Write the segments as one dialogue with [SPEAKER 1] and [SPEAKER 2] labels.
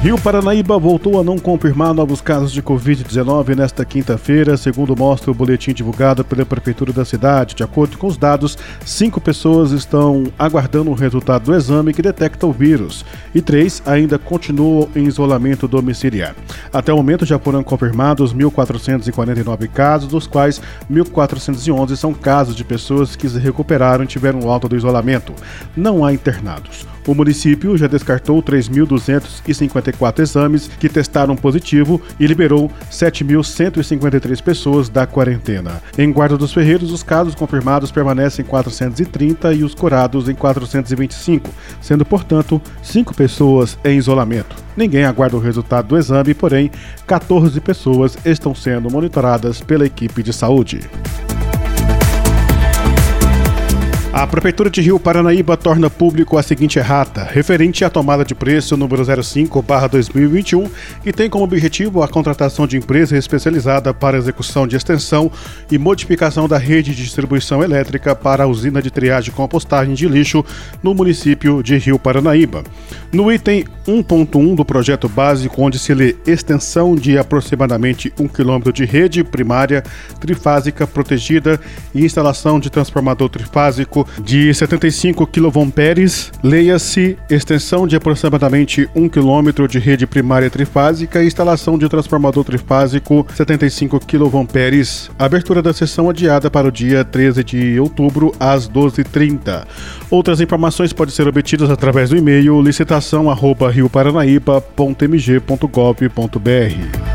[SPEAKER 1] Rio Paranaíba voltou a não confirmar novos casos de Covid-19 nesta quinta-feira, segundo mostra o boletim divulgado pela Prefeitura da cidade. De acordo com os dados, cinco pessoas estão aguardando o resultado do exame que detecta o vírus e três ainda continuam em isolamento domiciliar. Até o momento já foram confirmados 1.449 casos, dos quais 1.411 são casos de pessoas que se recuperaram e tiveram alta do isolamento. Não há internados. O município já descartou 3.254 exames que testaram positivo e liberou 7.153 pessoas da quarentena. Em Guarda dos Ferreiros, os casos confirmados permanecem em 430 e os curados em 425, sendo, portanto, 5 pessoas em isolamento. Ninguém aguarda o resultado do exame, porém, 14 pessoas estão sendo monitoradas pela equipe de saúde. A Prefeitura de Rio Paranaíba torna público a seguinte errata, referente à tomada de preço número 05-2021, que tem como objetivo a contratação de empresa especializada para execução de extensão e modificação da rede de distribuição elétrica para a usina de triagem e compostagem de lixo no município de Rio Paranaíba. No item 1.1 do projeto básico, onde se lê extensão de aproximadamente 1 km de rede primária trifásica protegida e instalação de transformador trifásico de 75 kV, leia-se extensão de aproximadamente 1 km de rede primária trifásica e instalação de transformador trifásico 75 kV. Abertura da sessão adiada para o dia 13 de outubro às 12h30. Outras informações podem ser obtidas através do e-mail licitação@rioparanaíba.mg.gov.br.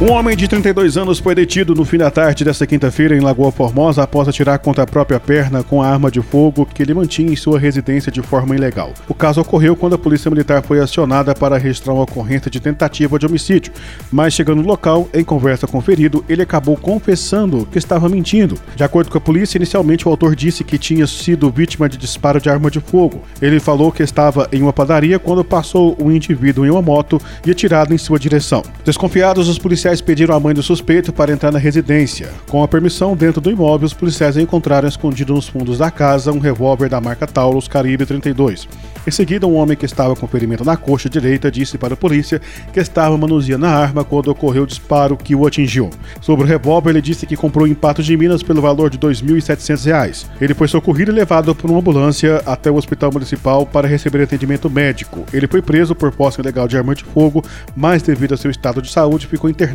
[SPEAKER 1] Um homem de 32 anos foi detido no fim da tarde desta quinta-feira em Lagoa Formosa após atirar contra a própria perna com a arma de fogo que ele mantinha em sua residência de forma ilegal. O caso ocorreu quando a Polícia Militar foi acionada para registrar uma ocorrência de tentativa de homicídio, mas chegando no local, em conversa com o ferido, ele acabou confessando que estava mentindo. De acordo com a polícia, inicialmente o autor disse que tinha sido vítima de disparo de arma de fogo. Ele falou que estava em uma padaria quando passou um indivíduo em uma moto e atirado em sua direção. Desconfiados, os policiais policiais pediram à mãe do suspeito para entrar na residência. Com a permissão, dentro do imóvel, os policiais encontraram escondido nos fundos da casa um revólver da marca Taurus Caribe 32. Em seguida, um homem que estava com ferimento na coxa direita disse para a polícia que estava manuseando a arma quando ocorreu o disparo que o atingiu. Sobre o revólver, ele disse que comprou em Patos de Minas pelo valor de R$ 2.700. Ele foi socorrido e levado por uma ambulância até o hospital municipal para receber atendimento médico. Ele foi preso por posse ilegal de arma de fogo, mas devido a seu estado de saúde ficou internado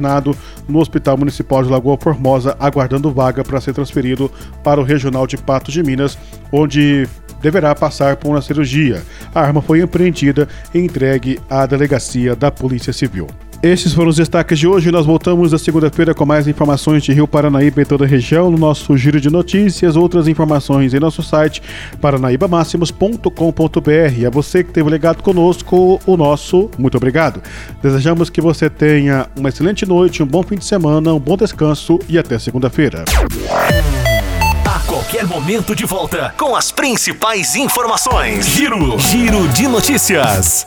[SPEAKER 1] no Hospital Municipal de Lagoa Formosa, aguardando vaga para ser transferido para o Regional de Patos de Minas, onde deverá passar por uma cirurgia. A arma foi apreendida e entregue à delegacia da Polícia Civil. Estes foram os destaques de hoje. Nós voltamos na segunda-feira com mais informações de Rio Paranaíba e toda a região no nosso giro de notícias. Outras informações em nosso site paranaibamáximos.com.br. A você que esteve ligado conosco, o nosso muito obrigado. Desejamos que você tenha uma excelente noite, um bom fim de semana, um bom descanso e até segunda-feira
[SPEAKER 2] qualquer momento de volta com as principais informações. Giro, Giro de notícias.